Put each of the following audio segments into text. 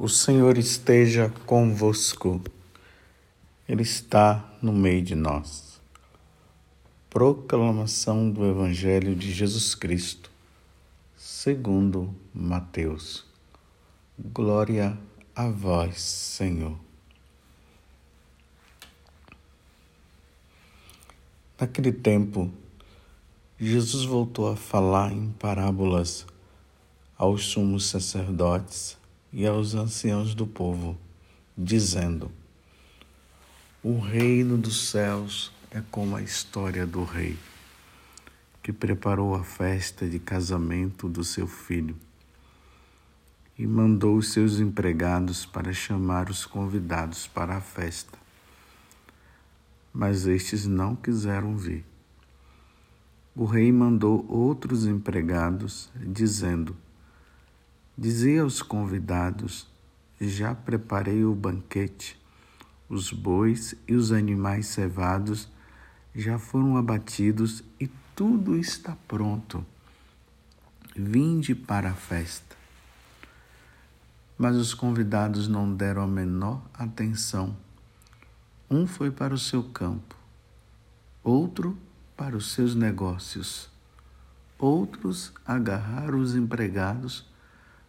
O Senhor esteja convosco, Ele está no meio de nós. Proclamação do Evangelho de Jesus Cristo, segundo Mateus. Glória a vós, Senhor. Naquele tempo, Jesus voltou a falar em parábolas aos sumos sacerdotes e aos anciãos do povo, dizendo: O reino dos céus é como a história do rei, que preparou a festa de casamento do seu filho e mandou os seus empregados para chamar os convidados para a festa. Mas estes não quiseram vir. O rei mandou outros empregados, dizendo: Dizia aos convidados: Já preparei o banquete. Os bois e os animais cevados já foram abatidos e tudo está pronto. Vinde para a festa. Mas os convidados não deram a menor atenção. Um foi para o seu campo, outro para os seus negócios. Outros agarraram os empregados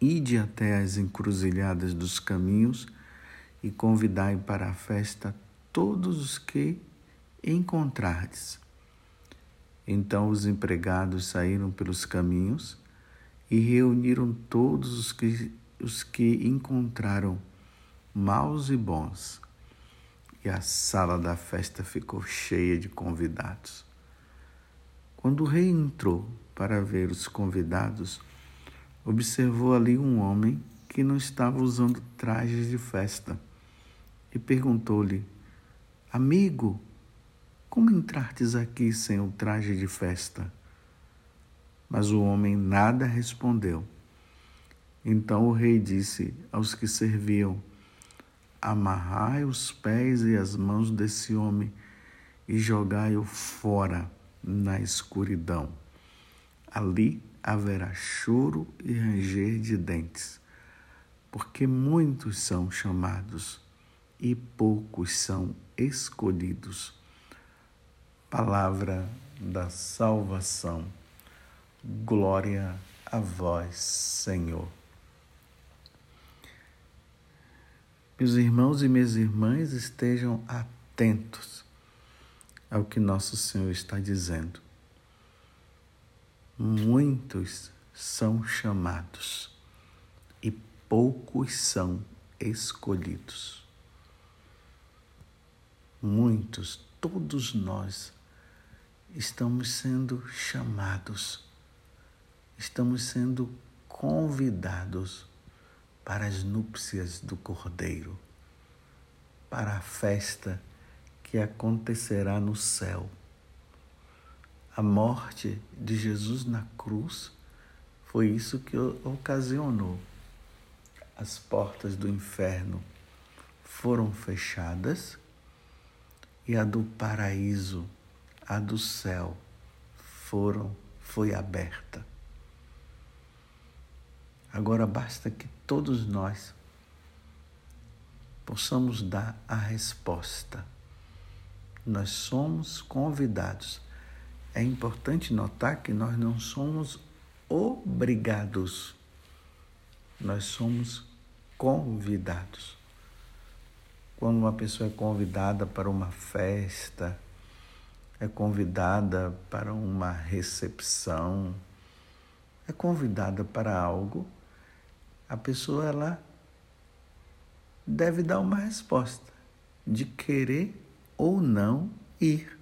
Ide até as encruzilhadas dos caminhos e convidai para a festa todos os que encontrardes. Então os empregados saíram pelos caminhos e reuniram todos os que, os que encontraram, maus e bons. E a sala da festa ficou cheia de convidados. Quando o rei entrou para ver os convidados, observou ali um homem que não estava usando trajes de festa e perguntou-lhe: Amigo, como entrartes aqui sem o traje de festa? Mas o homem nada respondeu. Então o rei disse aos que serviam: Amarrai os pés e as mãos desse homem e jogai-o fora na escuridão. Ali haverá choro e ranger de dentes, porque muitos são chamados e poucos são escolhidos. Palavra da salvação. Glória a vós, Senhor. Meus irmãos e minhas irmãs estejam atentos ao que nosso Senhor está dizendo muitos são chamados e poucos são escolhidos. Muitos, todos nós, estamos sendo chamados, estamos sendo convidados para as núpcias do Cordeiro, para a festa que acontecerá no céu a morte de Jesus na cruz foi isso que ocasionou. As portas do inferno foram fechadas e a do paraíso, a do céu, foram foi aberta. Agora basta que todos nós possamos dar a resposta. Nós somos convidados é importante notar que nós não somos obrigados, nós somos convidados. Quando uma pessoa é convidada para uma festa, é convidada para uma recepção, é convidada para algo, a pessoa ela deve dar uma resposta de querer ou não ir.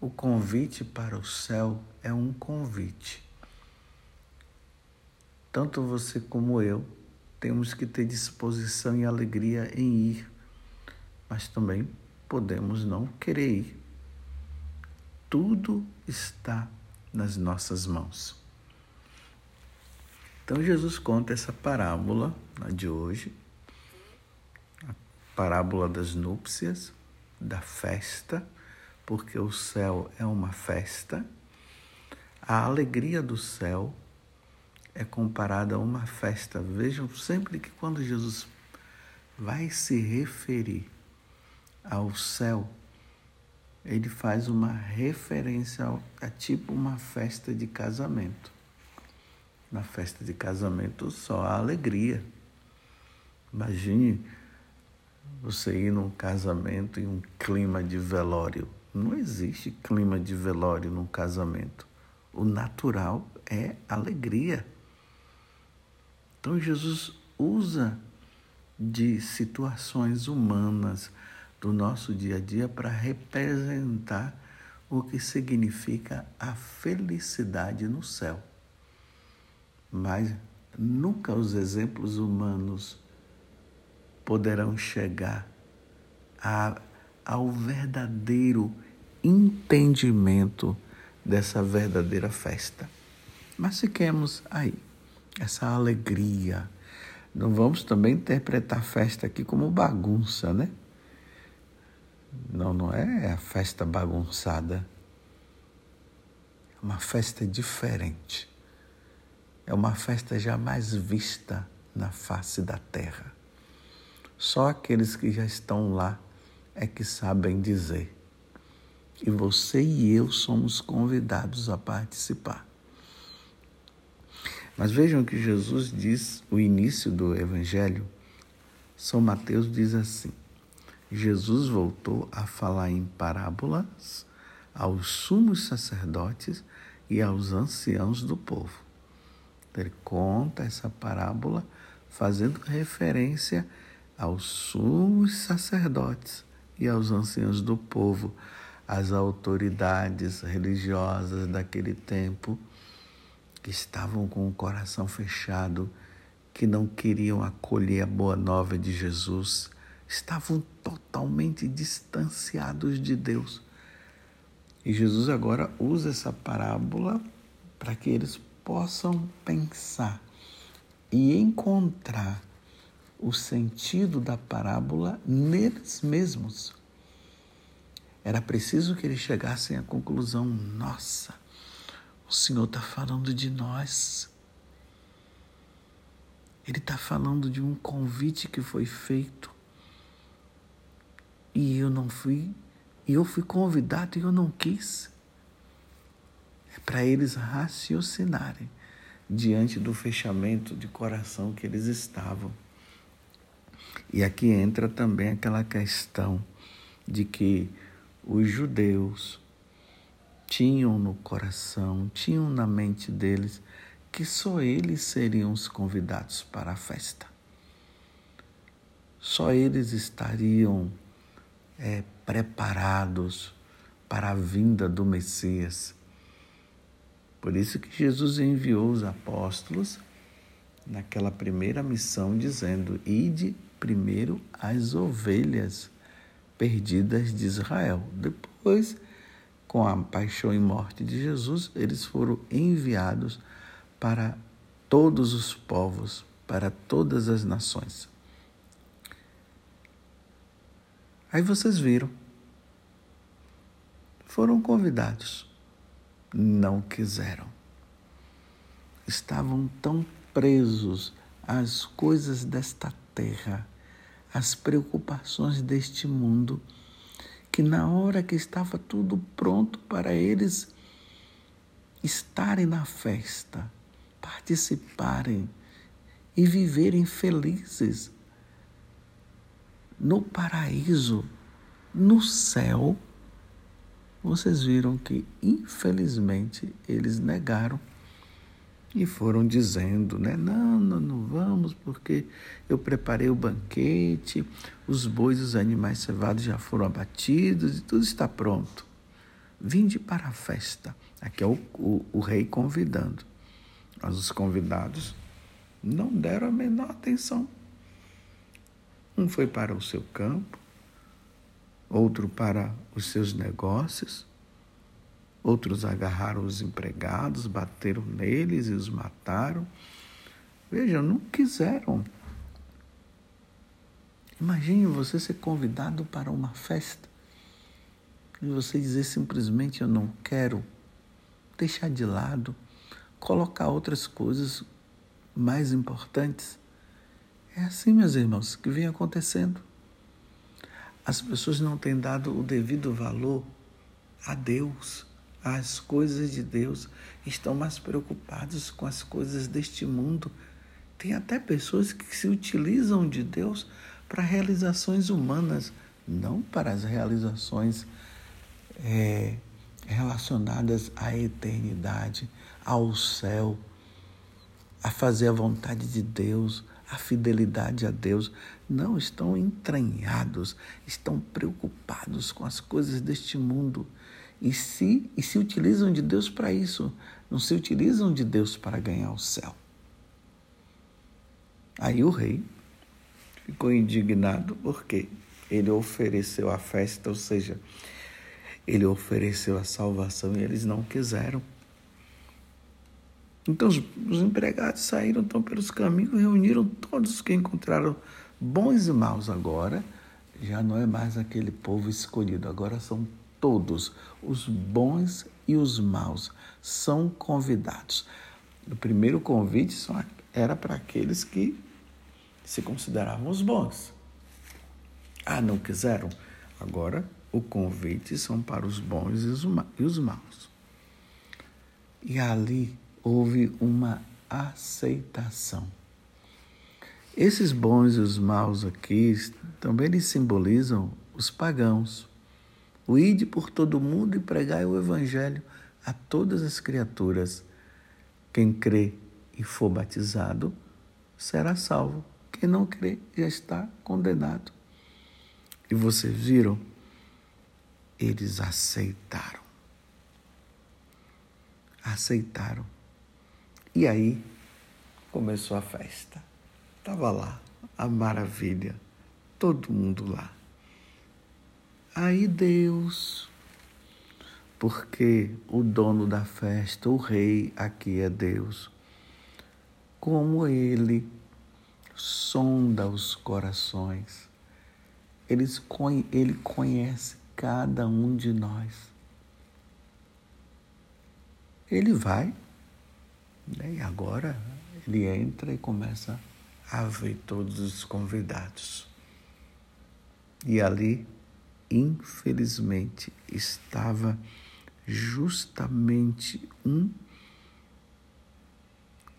O convite para o céu é um convite. Tanto você como eu temos que ter disposição e alegria em ir, mas também podemos não querer ir. Tudo está nas nossas mãos. Então Jesus conta essa parábola de hoje, a parábola das núpcias, da festa, porque o céu é uma festa. A alegria do céu é comparada a uma festa. Vejam sempre que quando Jesus vai se referir ao céu, ele faz uma referência a tipo uma festa de casamento. Na festa de casamento só há alegria. Imagine você ir num casamento em um clima de velório. Não existe clima de velório num casamento. O natural é alegria. Então Jesus usa de situações humanas do nosso dia a dia para representar o que significa a felicidade no céu. Mas nunca os exemplos humanos poderão chegar a, ao verdadeiro entendimento dessa verdadeira festa. Mas fiquemos aí essa alegria. Não vamos também interpretar a festa aqui como bagunça, né? Não, não é a festa bagunçada. É uma festa diferente. É uma festa jamais vista na face da terra. Só aqueles que já estão lá é que sabem dizer. E você e eu somos convidados a participar. Mas vejam que Jesus diz, o início do Evangelho, São Mateus diz assim: Jesus voltou a falar em parábolas aos sumos sacerdotes e aos anciãos do povo. Ele conta essa parábola fazendo referência aos sumos sacerdotes e aos anciãos do povo, às autoridades religiosas daquele tempo que estavam com o coração fechado, que não queriam acolher a boa nova de Jesus, estavam totalmente distanciados de Deus. E Jesus agora usa essa parábola para que eles possam pensar e encontrar o sentido da parábola neles mesmos. Era preciso que eles chegassem à conclusão: nossa, o Senhor está falando de nós. Ele está falando de um convite que foi feito. E eu não fui, e eu fui convidado e eu não quis. É para eles raciocinarem diante do fechamento de coração que eles estavam. E aqui entra também aquela questão de que os judeus tinham no coração, tinham na mente deles que só eles seriam os convidados para a festa. Só eles estariam é, preparados para a vinda do Messias. Por isso que Jesus enviou os apóstolos naquela primeira missão, dizendo: Ide primeiro as ovelhas perdidas de Israel. Depois com a paixão e morte de Jesus, eles foram enviados para todos os povos, para todas as nações. Aí vocês viram. Foram convidados, não quiseram. Estavam tão presos às coisas desta terra, às preocupações deste mundo que na hora que estava tudo pronto para eles estarem na festa, participarem e viverem felizes no paraíso, no céu, vocês viram que, infelizmente, eles negaram e foram dizendo, né? Não, não, não vamos, porque eu preparei o banquete, os bois e os animais cevados já foram abatidos e tudo está pronto. Vinde para a festa. Aqui é o, o, o rei convidando. Mas os convidados não deram a menor atenção. Um foi para o seu campo, outro para os seus negócios, outros agarraram os empregados, bateram neles e os mataram. Veja, não quiseram. Imagine você ser convidado para uma festa e você dizer simplesmente eu não quero, deixar de lado, colocar outras coisas mais importantes. É assim, meus irmãos, que vem acontecendo. As pessoas não têm dado o devido valor a Deus, às coisas de Deus, estão mais preocupados com as coisas deste mundo. Tem até pessoas que se utilizam de Deus para realizações humanas, não para as realizações é, relacionadas à eternidade, ao céu, a fazer a vontade de Deus, a fidelidade a Deus. Não estão entranhados, estão preocupados com as coisas deste mundo e se, e se utilizam de Deus para isso, não se utilizam de Deus para ganhar o céu. Aí o rei ficou indignado porque ele ofereceu a festa, ou seja, ele ofereceu a salvação e eles não quiseram. Então os, os empregados saíram então pelos caminhos, reuniram todos os que encontraram bons e maus agora. Já não é mais aquele povo escolhido, agora são todos, os bons e os maus, são convidados. O primeiro convite era para aqueles que se consideravam os bons. Ah, não quiseram? Agora o convite são para os bons e os maus. E ali houve uma aceitação. Esses bons e os maus aqui também simbolizam os pagãos. O ide por todo mundo e pregai o evangelho a todas as criaturas. Quem crê e for batizado será salvo. Quem não crê já está condenado. E vocês viram eles aceitaram. Aceitaram. E aí começou a festa. Estava lá a maravilha, todo mundo lá. Aí Deus, porque o dono da festa, o rei aqui é Deus, como ele sonda os corações, ele conhece cada um de nós. Ele vai, né, e agora ele entra e começa a ver todos os convidados. E ali, infelizmente, estava justamente um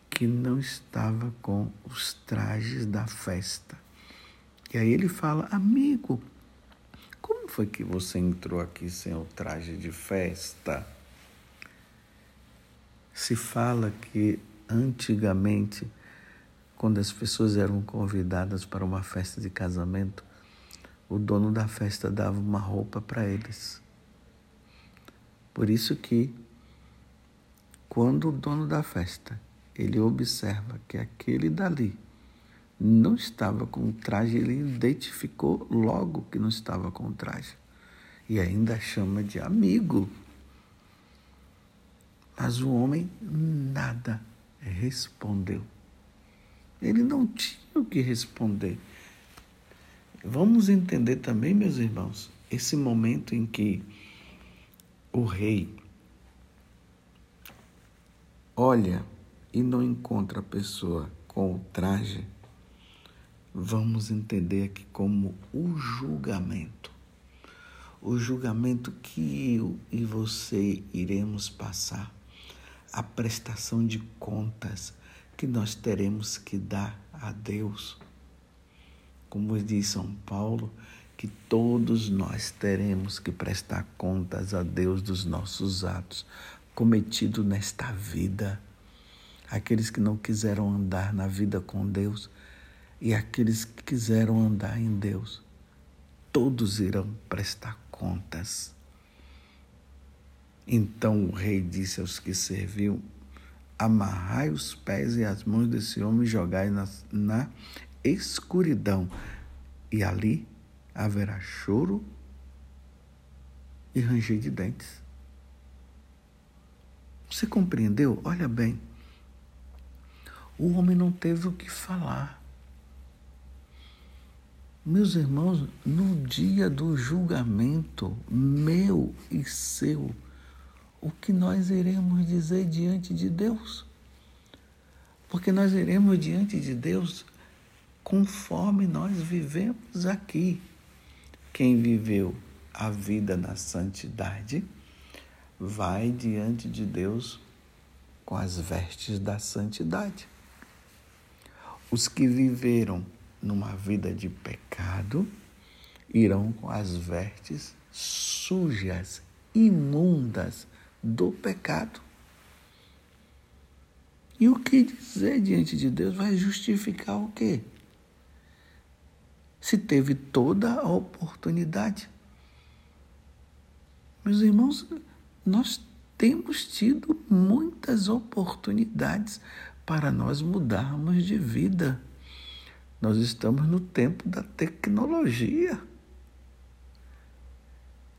que não estava com os trajes da festa. E aí ele fala: Amigo, como foi que você entrou aqui sem o traje de festa? Se fala que antigamente, quando as pessoas eram convidadas para uma festa de casamento, o dono da festa dava uma roupa para eles. Por isso que quando o dono da festa ele observa que aquele dali não estava com o traje, ele identificou logo que não estava com o traje. E ainda chama de amigo. Mas o homem nada respondeu. Ele não tinha o que responder. Vamos entender também, meus irmãos, esse momento em que o rei olha e não encontra a pessoa com o traje vamos entender aqui como o julgamento. O julgamento que eu e você iremos passar, a prestação de contas que nós teremos que dar a Deus. Como diz São Paulo, que todos nós teremos que prestar contas a Deus dos nossos atos cometidos nesta vida. Aqueles que não quiseram andar na vida com Deus, e aqueles que quiseram andar em Deus, todos irão prestar contas. Então o rei disse aos que serviam: amarrai os pés e as mãos desse homem e jogai na, na escuridão, e ali haverá choro e ranger de dentes. Você compreendeu? Olha bem. O homem não teve o que falar. Meus irmãos, no dia do julgamento, meu e seu, o que nós iremos dizer diante de Deus. Porque nós iremos diante de Deus conforme nós vivemos aqui. Quem viveu a vida na santidade vai diante de Deus com as vestes da santidade. Os que viveram numa vida de pecado irão com as vestes sujas, imundas do pecado. E o que dizer diante de Deus vai justificar o quê? Se teve toda a oportunidade. Meus irmãos, nós temos tido muitas oportunidades para nós mudarmos de vida. Nós estamos no tempo da tecnologia.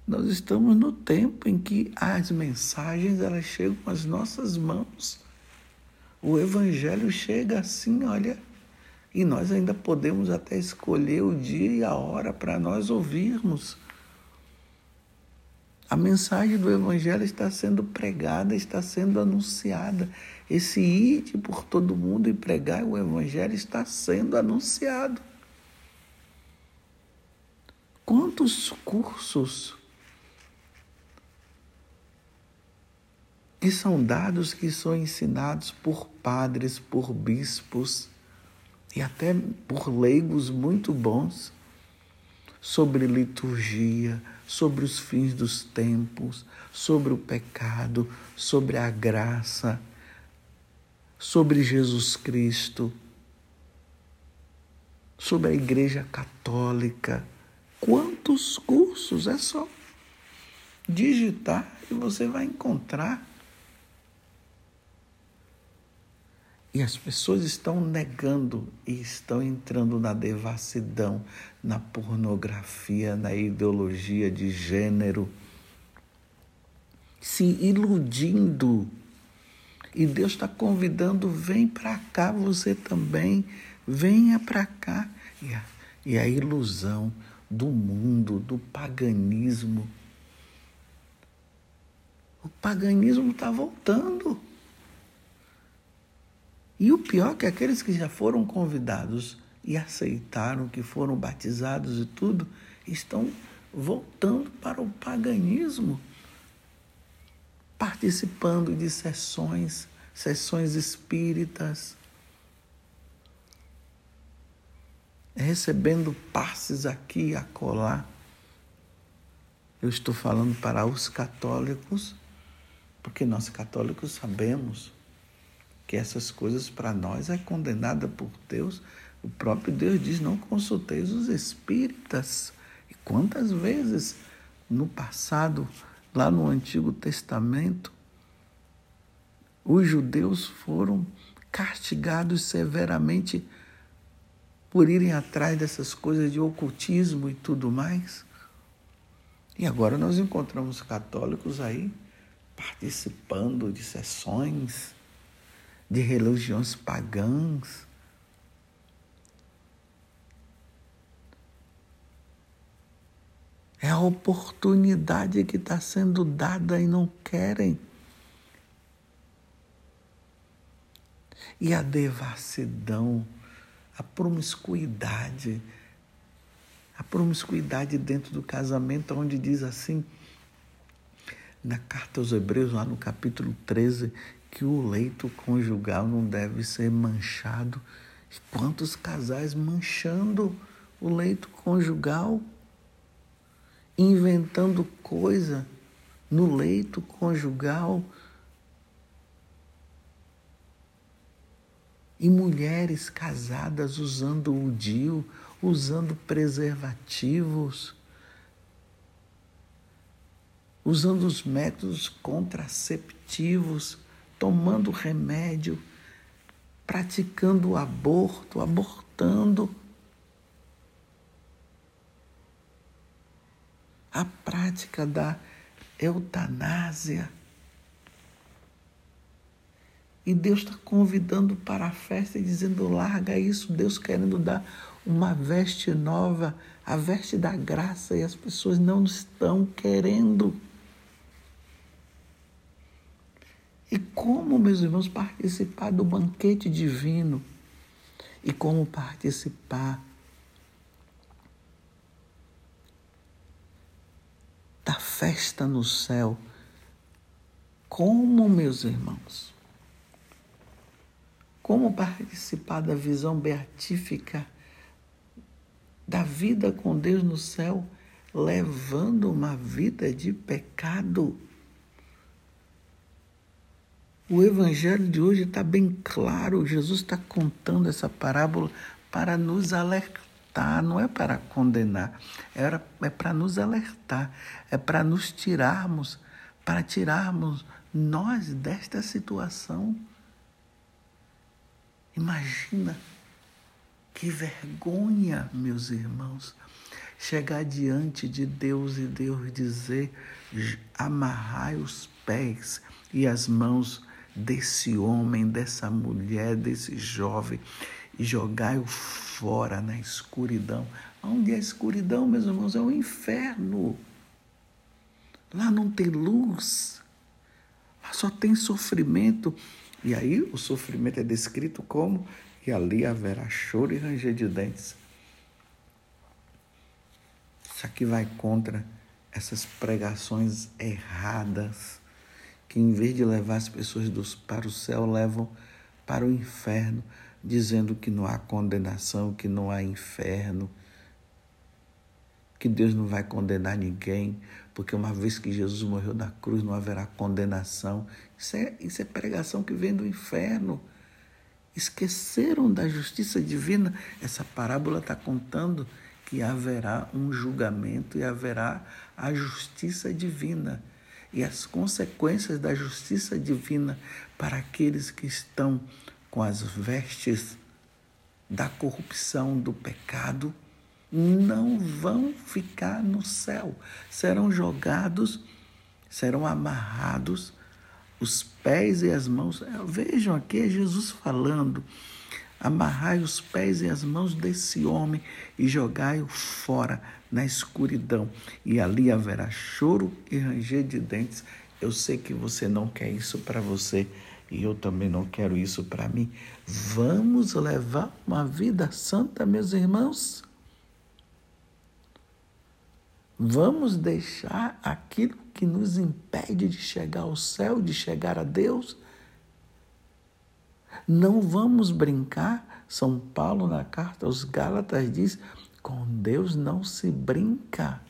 Nós estamos no tempo em que as mensagens elas chegam às nossas mãos. O evangelho chega assim, olha, e nós ainda podemos até escolher o dia e a hora para nós ouvirmos. A mensagem do evangelho está sendo pregada, está sendo anunciada. Esse ide por todo mundo e pregar o evangelho está sendo anunciado. Quantos cursos que são dados, que são ensinados por padres, por bispos e até por leigos muito bons sobre liturgia, sobre os fins dos tempos, sobre o pecado, sobre a graça, sobre Jesus Cristo, sobre a Igreja Católica. Quantos cursos? É só digitar e você vai encontrar E as pessoas estão negando e estão entrando na devassidão, na pornografia, na ideologia de gênero, se iludindo. E Deus está convidando: vem para cá você também, venha para cá. E a, e a ilusão do mundo, do paganismo. O paganismo está voltando. E o pior é que aqueles que já foram convidados e aceitaram, que foram batizados e tudo, estão voltando para o paganismo, participando de sessões, sessões espíritas, recebendo passes aqui e acolá. Eu estou falando para os católicos, porque nós católicos sabemos que essas coisas para nós é condenada por Deus. O próprio Deus diz: não consulteis os espíritas. E quantas vezes no passado, lá no Antigo Testamento, os judeus foram castigados severamente por irem atrás dessas coisas de ocultismo e tudo mais. E agora nós encontramos católicos aí participando de sessões de religiões pagãs. É a oportunidade que está sendo dada e não querem. E a devassidão, a promiscuidade, a promiscuidade dentro do casamento, onde diz assim, na carta aos Hebreus, lá no capítulo 13, que o leito conjugal não deve ser manchado. Quantos casais manchando o leito conjugal, inventando coisa no leito conjugal. E mulheres casadas usando o DIU, usando preservativos, usando os métodos contraceptivos tomando remédio, praticando o aborto, abortando. A prática da eutanásia. E Deus está convidando para a festa e dizendo: larga isso. Deus querendo dar uma veste nova, a veste da graça, e as pessoas não estão querendo. E como, meus irmãos, participar do banquete divino? E como participar da festa no céu? Como, meus irmãos? Como participar da visão beatífica da vida com Deus no céu, levando uma vida de pecado? O evangelho de hoje está bem claro. Jesus está contando essa parábola para nos alertar, não é para condenar, é para nos alertar, é para nos tirarmos, para tirarmos nós desta situação Imagina que vergonha, meus irmãos, chegar diante de Deus e Deus dizer: amarrai os pés e as mãos desse homem, dessa mulher, desse jovem e jogai-o fora na escuridão. Onde é a escuridão, meus irmãos? É o inferno. Lá não tem luz, lá só tem sofrimento. E aí o sofrimento é descrito como e ali haverá choro e ranger de dentes. Isso aqui vai contra essas pregações erradas que em vez de levar as pessoas dos, para o céu, levam para o inferno, dizendo que não há condenação, que não há inferno, que Deus não vai condenar ninguém, porque uma vez que Jesus morreu na cruz não haverá condenação. Isso é, isso é pregação que vem do inferno. Esqueceram da justiça divina. Essa parábola está contando que haverá um julgamento e haverá a justiça divina. E as consequências da justiça divina para aqueles que estão com as vestes da corrupção, do pecado, não vão ficar no céu, serão jogados, serão amarrados os pés e as mãos. Vejam aqui é Jesus falando: amarrai os pés e as mãos desse homem e jogai-o fora na escuridão, e ali haverá choro e ranger de dentes. Eu sei que você não quer isso para você e eu também não quero isso para mim. Vamos levar uma vida santa, meus irmãos? Vamos deixar aquilo que nos impede de chegar ao céu, de chegar a Deus? Não vamos brincar. São Paulo, na carta aos Gálatas, diz: com Deus não se brinca.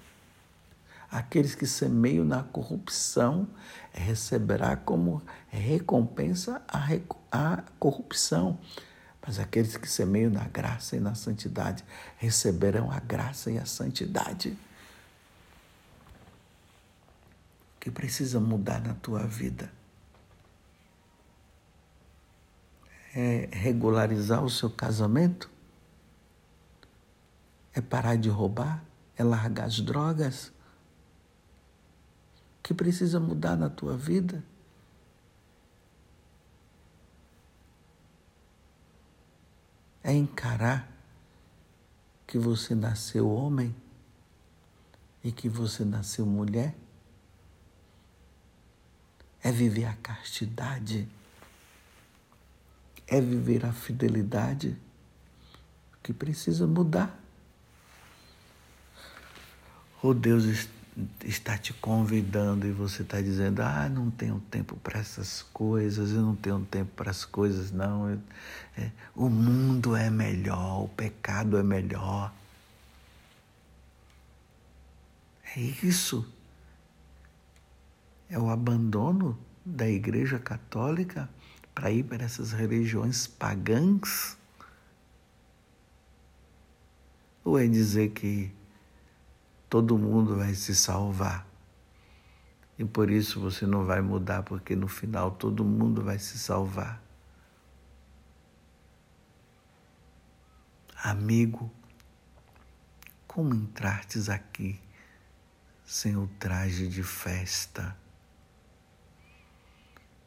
Aqueles que semeiam na corrupção receberá como recompensa a, a corrupção. Mas aqueles que semeiam na graça e na santidade receberão a graça e a santidade. que precisa mudar na tua vida. É regularizar o seu casamento? É parar de roubar? É largar as drogas? O que precisa mudar na tua vida? É encarar que você nasceu homem e que você nasceu mulher? é viver a castidade, é viver a fidelidade que precisa mudar. Ou Deus está te convidando e você está dizendo: Ah, não tenho tempo para essas coisas, eu não tenho tempo para as coisas, não. É, o mundo é melhor, o pecado é melhor. É isso é o abandono da Igreja Católica para ir para essas religiões pagãs? Ou é dizer que todo mundo vai se salvar? e por isso você não vai mudar, porque no final todo mundo vai se salvar. Amigo, como entrartes aqui sem o traje de festa?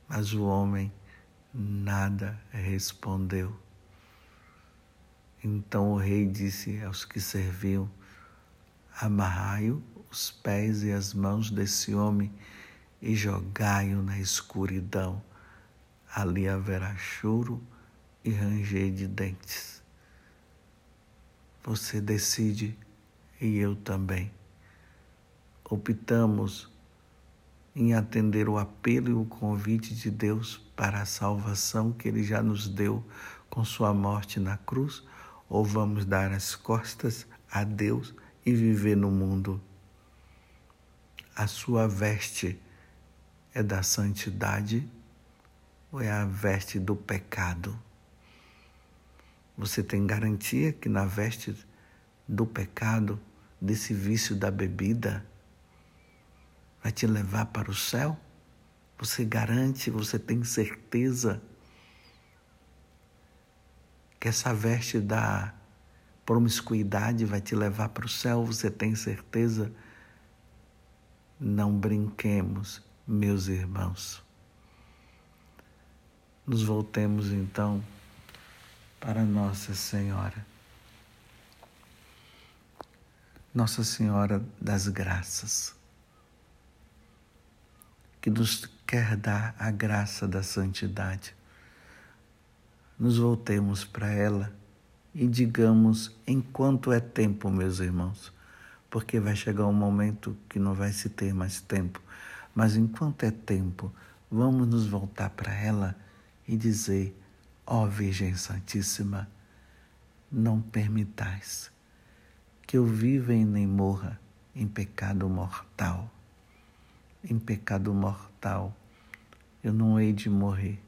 Mas o homem nada respondeu. Então o rei disse aos que serviam: Amarrai-o os pés e as mãos desse homem e jogai-o na escuridão. Ali haverá choro e ranger de dentes. Você decide e eu também. Optamos em atender o apelo e o convite de Deus para a salvação que Ele já nos deu com Sua morte na cruz, ou vamos dar as costas a Deus e viver no mundo? A sua veste é da santidade ou é a veste do pecado? Você tem garantia que na veste do pecado, desse vício da bebida, vai te levar para o céu? Você garante, você tem certeza que essa veste da promiscuidade vai te levar para o céu? Você tem certeza? Não brinquemos, meus irmãos. Nos voltemos então para Nossa Senhora. Nossa Senhora das Graças que nos quer dar a graça da santidade. Nos voltemos para ela e digamos enquanto é tempo, meus irmãos, porque vai chegar um momento que não vai se ter mais tempo, mas enquanto é tempo, vamos nos voltar para ela e dizer: Ó oh, Virgem Santíssima, não permitais que eu viva e nem morra em pecado mortal em pecado mortal, eu não hei de morrer,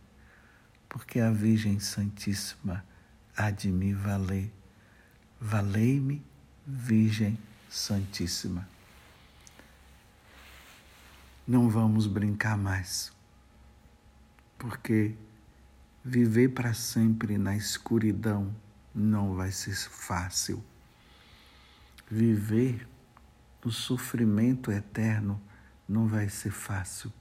porque a Virgem Santíssima há de me valer. Valei-me, Virgem Santíssima. Não vamos brincar mais, porque viver para sempre na escuridão não vai ser fácil. Viver no sofrimento eterno não vai ser fácil.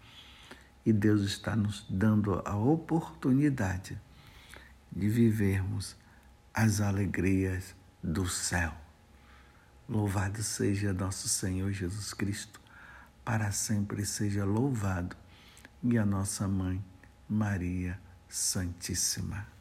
E Deus está nos dando a oportunidade de vivermos as alegrias do céu. Louvado seja nosso Senhor Jesus Cristo, para sempre seja louvado, e a nossa mãe, Maria Santíssima.